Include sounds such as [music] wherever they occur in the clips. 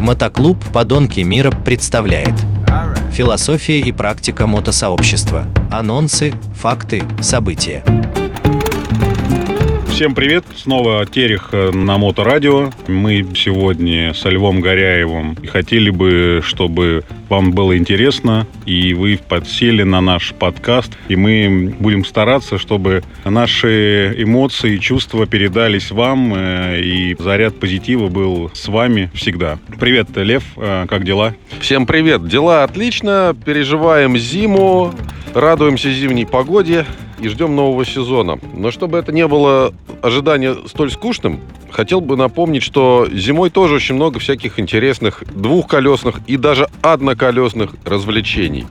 Мотоклуб «Подонки мира» представляет Философия и практика мотосообщества. Анонсы, факты, события. Всем привет! Снова Терех э, на Моторадио. Мы сегодня со Львом Горяевым и хотели бы, чтобы вам было интересно, и вы подсели на наш подкаст, и мы будем стараться, чтобы наши эмоции и чувства передались вам, э, и заряд позитива был с вами всегда. Привет, Лев, э, как дела? Всем привет! Дела отлично, переживаем зиму, радуемся зимней погоде и ждем нового сезона. Но чтобы это не было ожидание столь скучным, хотел бы напомнить, что зимой тоже очень много всяких интересных двухколесных и даже одноколесных развлечений.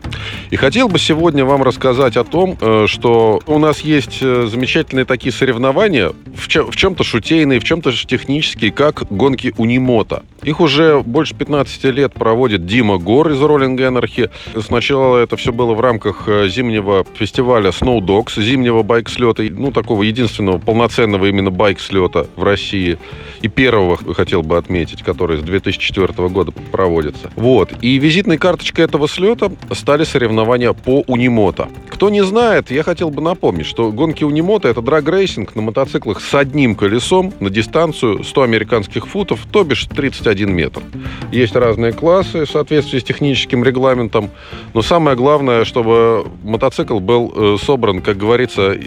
И хотел бы сегодня вам рассказать о том, э, что у нас есть э, замечательные такие соревнования, в, чем- в чем-то шутейные, в чем-то технические, как гонки Унимота. Их уже больше 15 лет проводит Дима Гор из Rolling Energy. Сначала это все было в рамках э, зимнего фестиваля Snow Dogs, зимнего байк-слета, ну, такого единственного полноценного именно байк-слета в России. И первого хотел бы отметить, который с 2004 года проводится. Вот. И визитной карточкой этого слета стали соревнования по Унимота. Кто не знает, я хотел бы напомнить, что гонки Унимота это драг-рейсинг на мотоциклах с одним колесом на дистанцию 100 американских футов, то бишь 31 метр. Есть разные классы в соответствии с техническим регламентом, но самое главное, чтобы мотоцикл был э, собран, как говорится,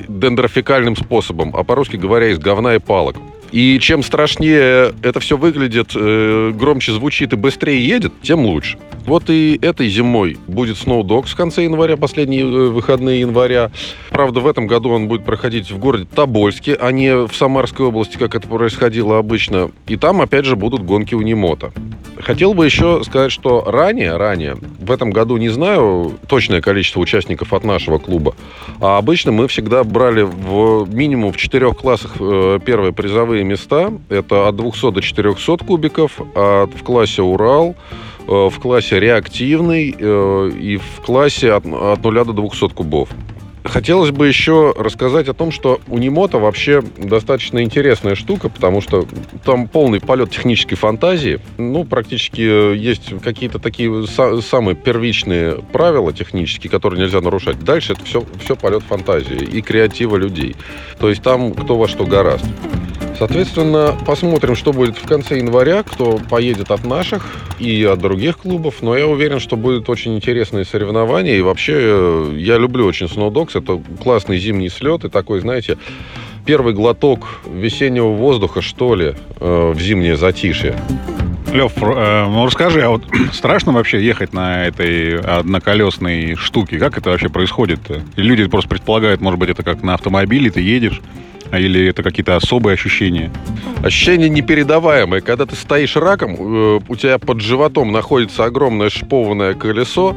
дендрофикальным способом, а по-русски говоря, из говна и палок. И чем страшнее это все выглядит, э, громче звучит и быстрее едет, тем лучше. Вот и этой зимой будет Snow Dogs в конце января, последние э, выходные января. Правда, в этом году он будет проходить в городе Тобольске, а не в Самарской области, как это происходило обычно. И там, опять же, будут гонки Унимота. Хотел бы еще сказать, что ранее, ранее, в этом году не знаю точное количество участников от нашего клуба, а обычно мы всегда брали в минимум в четырех классах э, первые призовые места. Это от 200 до 400 кубиков, а в классе Урал, э, в классе реактивный э, и в классе от, от 0 до 200 кубов. Хотелось бы еще рассказать о том, что Унимота вообще достаточно интересная штука, потому что там полный полет технической фантазии. Ну, практически есть какие-то такие са- самые первичные правила технические, которые нельзя нарушать. Дальше это все, все полет фантазии и креатива людей. То есть там кто во что гораст. Соответственно, посмотрим, что будет в конце января, кто поедет от наших и от других клубов. Но я уверен, что будет очень интересные соревнования. И вообще, э, я люблю очень Snow Dogs. Это классный зимний слет и такой, знаете, первый глоток весеннего воздуха, что ли, э, в зимнее затишье. Лев, э, ну расскажи, а вот [clears throat] страшно вообще ехать на этой одноколесной штуке? Как это вообще происходит? Люди просто предполагают, может быть, это как на автомобиле, ты едешь, или это какие-то особые ощущения? Ощущение непередаваемое. Когда ты стоишь раком, э, у тебя под животом находится огромное шипованное колесо,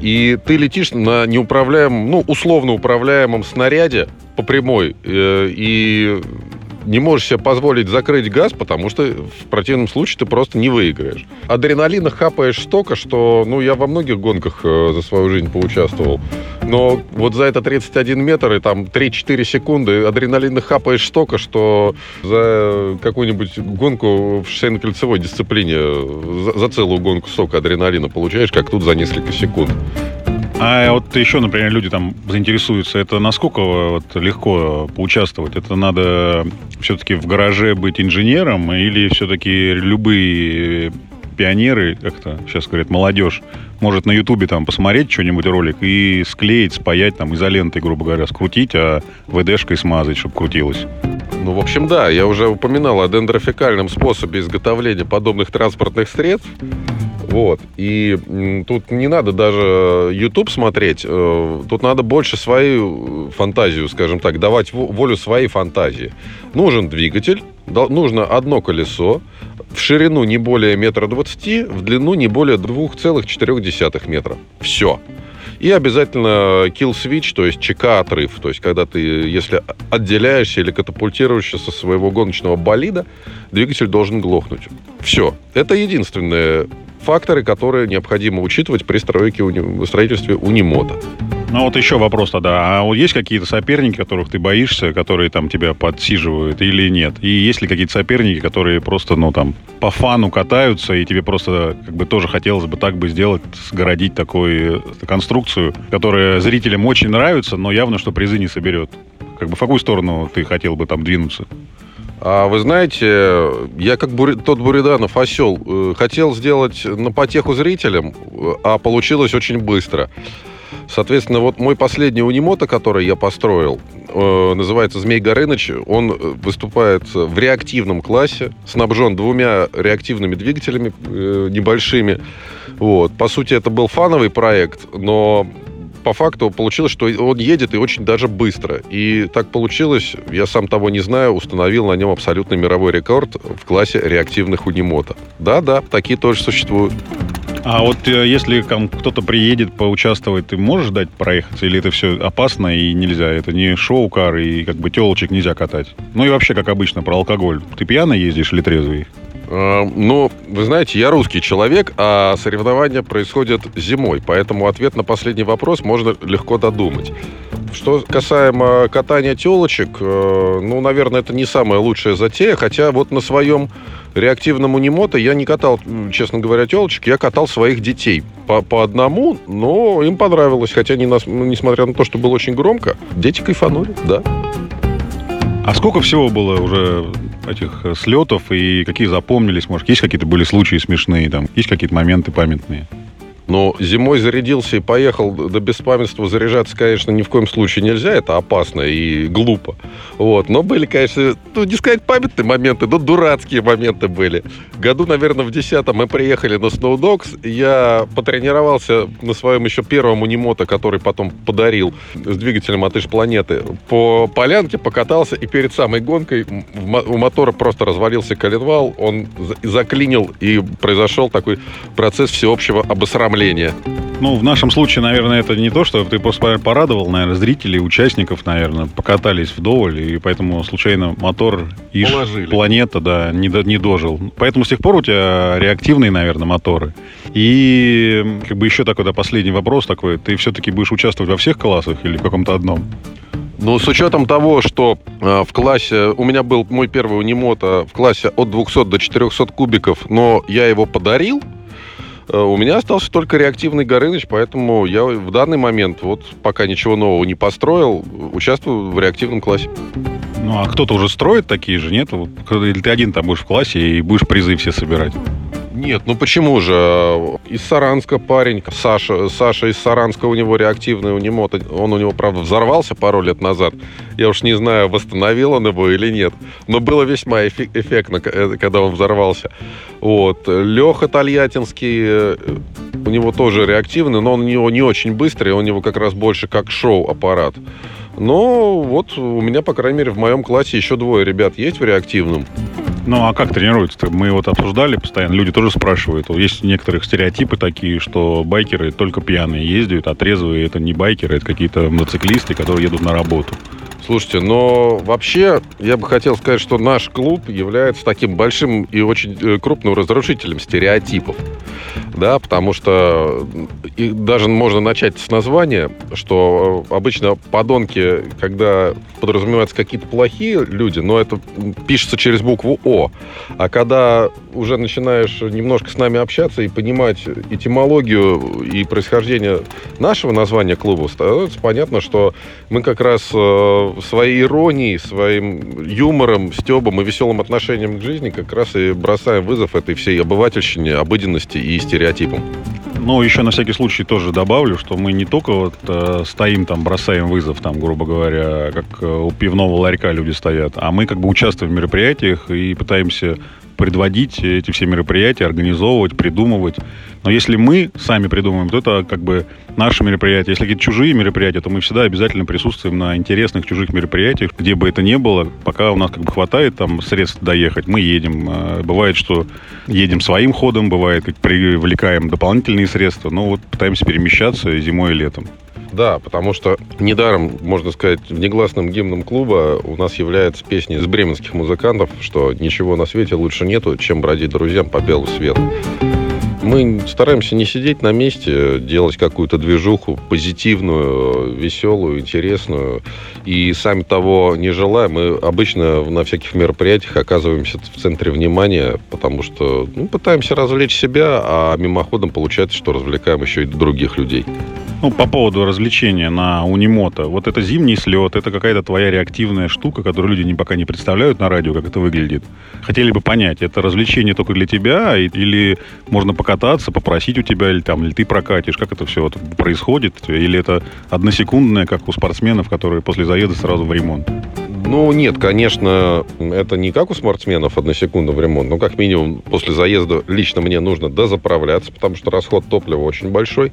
и ты летишь на неуправляемом, ну, условно управляемом снаряде по прямой, э, и не можешь себе позволить закрыть газ, потому что в противном случае ты просто не выиграешь. Адреналина хапаешь столько, что, ну, я во многих гонках э, за свою жизнь поучаствовал, но вот за это 31 метр и там 3-4 секунды адреналина хапаешь столько, что за какую-нибудь гонку в шейно-кольцевой дисциплине за, за целую гонку сока адреналина получаешь, как тут за несколько секунд. А вот еще, например, люди там заинтересуются, это насколько вот легко поучаствовать? Это надо все-таки в гараже быть инженером или все-таки любые пионеры, как-то сейчас говорят, молодежь, может на Ютубе там посмотреть что-нибудь ролик и склеить, спаять там изолентой, грубо говоря, скрутить, а ВДшкой смазать, чтобы крутилось. Ну, в общем, да, я уже упоминал о дендрофикальном способе изготовления подобных транспортных средств. Вот. И тут не надо даже YouTube смотреть, э, тут надо больше свою фантазию, скажем так, давать во- волю своей фантазии. Нужен двигатель, нужно одно колесо, в ширину не более метра двадцати, в длину не более 2,4 метра. Все. И обязательно kill switch, то есть ЧК отрыв. То есть, когда ты, если отделяешься или катапультируешься со своего гоночного болида, двигатель должен глохнуть. Все. Это единственные факторы, которые необходимо учитывать при стройке, строительстве унимота. Ну вот еще вопрос тогда. А вот есть какие-то соперники, которых ты боишься, которые там тебя подсиживают или нет? И есть ли какие-то соперники, которые просто, ну там, по фану катаются, и тебе просто как бы тоже хотелось бы так бы сделать, сгородить такую э, конструкцию, которая зрителям очень нравится, но явно, что призы не соберет. Как бы в какую сторону ты хотел бы там двинуться? А вы знаете, я как Бури... тот Буриданов осел э, хотел сделать на потеху зрителям, а получилось очень быстро. Соответственно, вот мой последний унимото, который я построил, э, называется Змей Горыныч. Он э, выступает в реактивном классе, снабжен двумя реактивными двигателями э, небольшими. Вот. По сути, это был фановый проект, но по факту получилось, что он едет и очень даже быстро. И так получилось, я сам того не знаю, установил на нем абсолютно мировой рекорд в классе реактивных унимото. Да-да, такие тоже существуют. А вот э, если кто-то приедет поучаствовать, ты можешь дать проехаться? Или это все опасно и нельзя? Это не шоу-кар, и как бы телочек нельзя катать? Ну и вообще, как обычно, про алкоголь. Ты пьяно ездишь или трезвый? Э, ну, вы знаете, я русский человек, а соревнования происходят зимой, поэтому ответ на последний вопрос можно легко додумать. Что касаемо катания телочек, э, ну, наверное, это не самая лучшая затея, хотя вот на своем реактивном унимото я не катал, честно говоря, телочек, я катал своих детей по, по одному, но им понравилось, хотя не нас, несмотря на то, что было очень громко, дети кайфанули, да. А сколько всего было уже этих э, слетов и какие запомнились? Может, есть какие-то были случаи смешные, там, есть какие-то моменты памятные? Но зимой зарядился и поехал до беспамятства заряжаться, конечно, ни в коем случае нельзя. Это опасно и глупо. Вот. Но были, конечно, ну, не сказать памятные моменты, но дурацкие моменты были. Году, наверное, в десятом мы приехали на Snowdogs. Я потренировался на своем еще первом унимото, который потом подарил с двигателем от планеты. По полянке покатался, и перед самой гонкой у мотора просто развалился коленвал. Он заклинил, и произошел такой процесс всеобщего обосрамления становления? Ну, в нашем случае, наверное, это не то, что ты просто порадовал, наверное, зрителей, участников, наверное, покатались вдоволь, и поэтому случайно мотор и планета, да, не, не дожил. Поэтому с тех пор у тебя реактивные, наверное, моторы. И как бы еще такой, да, последний вопрос такой. Ты все-таки будешь участвовать во всех классах или в каком-то одном? Ну, с учетом того, что э, в классе... У меня был мой первый унимота в классе от 200 до 400 кубиков, но я его подарил, у меня остался только реактивный Горыныч, поэтому я в данный момент, вот пока ничего нового не построил, участвую в реактивном классе. Ну, а кто-то уже строит такие же, нет? Или ты один там будешь в классе и будешь призы все собирать? Нет, ну почему же? Из Саранска парень, Саша, Саша из Саранска, у него реактивный унимот. Он у него, правда, взорвался пару лет назад. Я уж не знаю, восстановил он его или нет. Но было весьма эффектно, э, когда он взорвался. Вот. Леха Тольяттинский, э, у него тоже реактивный, но он у него не очень быстрый, у него как раз больше как шоу-аппарат. Но вот у меня, по крайней мере, в моем классе еще двое ребят есть в реактивном. Ну, а как тренируются? Мы вот обсуждали постоянно, люди тоже спрашивают. Есть некоторых стереотипы такие, что байкеры только пьяные ездят, а трезвые это не байкеры, это какие-то мотоциклисты, которые едут на работу. Слушайте, но вообще я бы хотел сказать, что наш клуб является таким большим и очень э, крупным разрушителем стереотипов. Да, потому что и даже можно начать с названия, что э, обычно подонки, когда подразумеваются какие-то плохие люди, но это пишется через букву О. А когда уже начинаешь немножко с нами общаться и понимать этимологию и происхождение нашего названия клуба, становится понятно, что мы как раз э, своей иронией, своим юмором, стебом и веселым отношением к жизни как раз и бросаем вызов этой всей обывательщине, обыденности и стереотипам. Ну, еще на всякий случай тоже добавлю, что мы не только вот э, стоим там, бросаем вызов, там, грубо говоря, как э, у пивного ларька люди стоят, а мы как бы участвуем в мероприятиях и пытаемся предводить эти все мероприятия, организовывать, придумывать. Но если мы сами придумываем, то это как бы наше мероприятие. Если какие-то чужие мероприятия, то мы всегда обязательно присутствуем на интересных чужих мероприятиях, где бы это ни было, пока у нас как бы хватает там средств доехать, мы едем. А, бывает, что едем своим ходом, бывает, как привлекаем дополнительные средства, но вот пытаемся перемещаться зимой и летом. Да, потому что недаром, можно сказать, внегласным гимном клуба у нас является песня из бременских музыкантов, что ничего на свете лучше нету, чем бродить друзьям по белу свету. Мы стараемся не сидеть на месте, делать какую-то движуху позитивную, веселую, интересную. И сами того не желая, мы обычно на всяких мероприятиях оказываемся в центре внимания, потому что ну, пытаемся развлечь себя, а мимоходом получается, что развлекаем еще и других людей. Ну, по поводу развлечения на Унимота. Вот это зимний слет, это какая-то твоя реактивная штука, которую люди пока не представляют на радио, как это выглядит. Хотели бы понять, это развлечение только для тебя, или можно покататься, попросить у тебя, или там, или ты прокатишь, как это все вот происходит, или это односекундное, как у спортсменов, которые после заезда сразу в ремонт? Ну, нет, конечно, это не как у спортсменов в ремонт, но как минимум после заезда лично мне нужно дозаправляться, потому что расход топлива очень большой.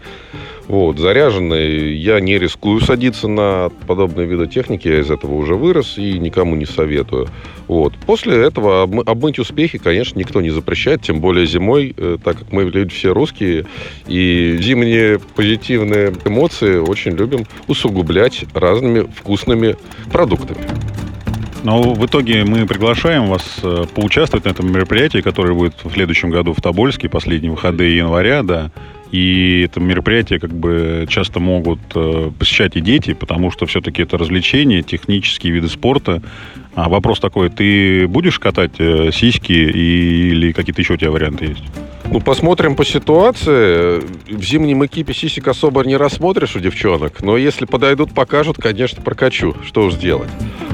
Вот, заряженный, я не рискую садиться на подобные виды техники, я из этого уже вырос и никому не советую. Вот. После этого обмыть успехи, конечно, никто не запрещает, тем более зимой, э, так как мы люди все русские, и зимние позитивные эмоции очень любим усугублять разными вкусными продуктами. Но в итоге мы приглашаем вас э, поучаствовать на этом мероприятии, которое будет в следующем году в Тобольске, последние выходные января, да. И это мероприятие как бы часто могут э, посещать и дети, потому что все-таки это развлечение, технические виды спорта. А вопрос такой, ты будешь катать э, сиськи или какие-то еще у тебя варианты есть? Ну, посмотрим по ситуации. В зимнем экипе сисек особо не рассмотришь у девчонок, но если подойдут, покажут, конечно, прокачу. Что уж сделать.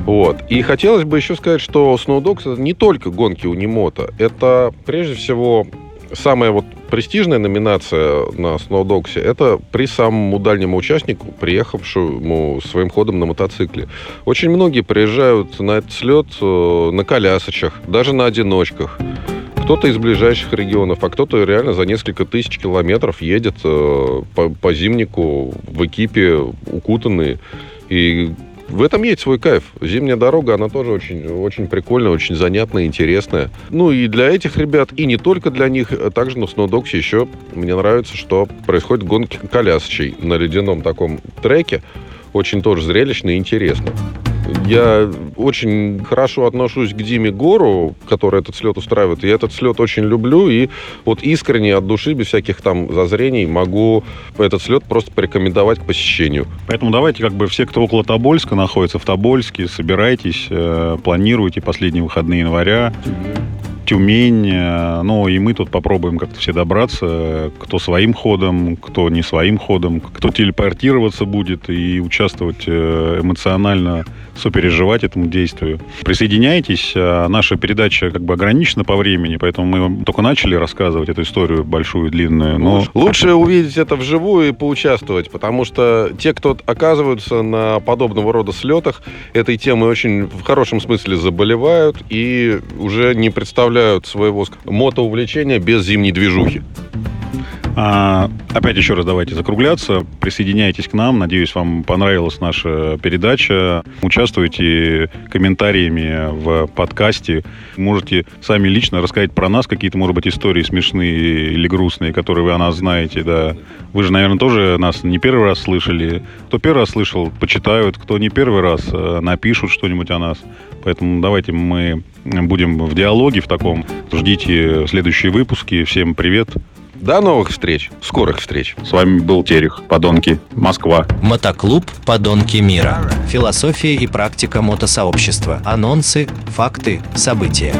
Вот. И хотелось бы еще сказать, что Dogs это не только гонки у Немота. Это, прежде всего, самая вот престижная номинация на Сноудоксе – это при самому дальнему участнику, приехавшему своим ходом на мотоцикле. Очень многие приезжают на этот слет э, на колясочах, даже на одиночках. Кто-то из ближайших регионов, а кто-то реально за несколько тысяч километров едет э, по, по зимнику в экипе укутанные. И в этом есть свой кайф. Зимняя дорога, она тоже очень, очень прикольная, очень занятная, интересная. Ну и для этих ребят, и не только для них, а также на Сноудоксе еще мне нравится, что происходят гонки колясочей на ледяном таком треке. Очень тоже зрелищно и интересно. Я очень хорошо отношусь к Диме Гору, который этот слет устраивает. Я этот слет очень люблю. И вот искренне от души, без всяких там зазрений, могу этот слет просто порекомендовать к посещению. Поэтому давайте как бы все, кто около Тобольска находится в Тобольске, собирайтесь, э, планируйте последние выходные января. Тюмень. Ну, и мы тут попробуем как-то все добраться. Кто своим ходом, кто не своим ходом, кто телепортироваться будет и участвовать э, эмоционально, сопереживать этому действию. Присоединяйтесь. Э, наша передача как бы ограничена по времени, поэтому мы только начали рассказывать эту историю большую, длинную. Но... Лучше увидеть это вживую и поучаствовать, потому что те, кто оказываются на подобного рода слетах, этой темой очень в хорошем смысле заболевают и уже не представляют представляют своего мотоувлечения без зимней движухи. А, опять еще раз давайте закругляться. Присоединяйтесь к нам. Надеюсь, вам понравилась наша передача. Участвуйте комментариями в подкасте. Можете сами лично рассказать про нас какие-то, может быть, истории смешные или грустные, которые вы о нас знаете. Да. Вы же, наверное, тоже нас не первый раз слышали. Кто первый раз слышал, почитают. Кто не первый раз, э, напишут что-нибудь о нас. Поэтому давайте мы будем в диалоге в таком. Ждите следующие выпуски. Всем привет. До новых встреч. Скорых встреч. С вами был Терех. Подонки. Москва. Мотоклуб «Подонки мира». Философия и практика мотосообщества. Анонсы, факты, события.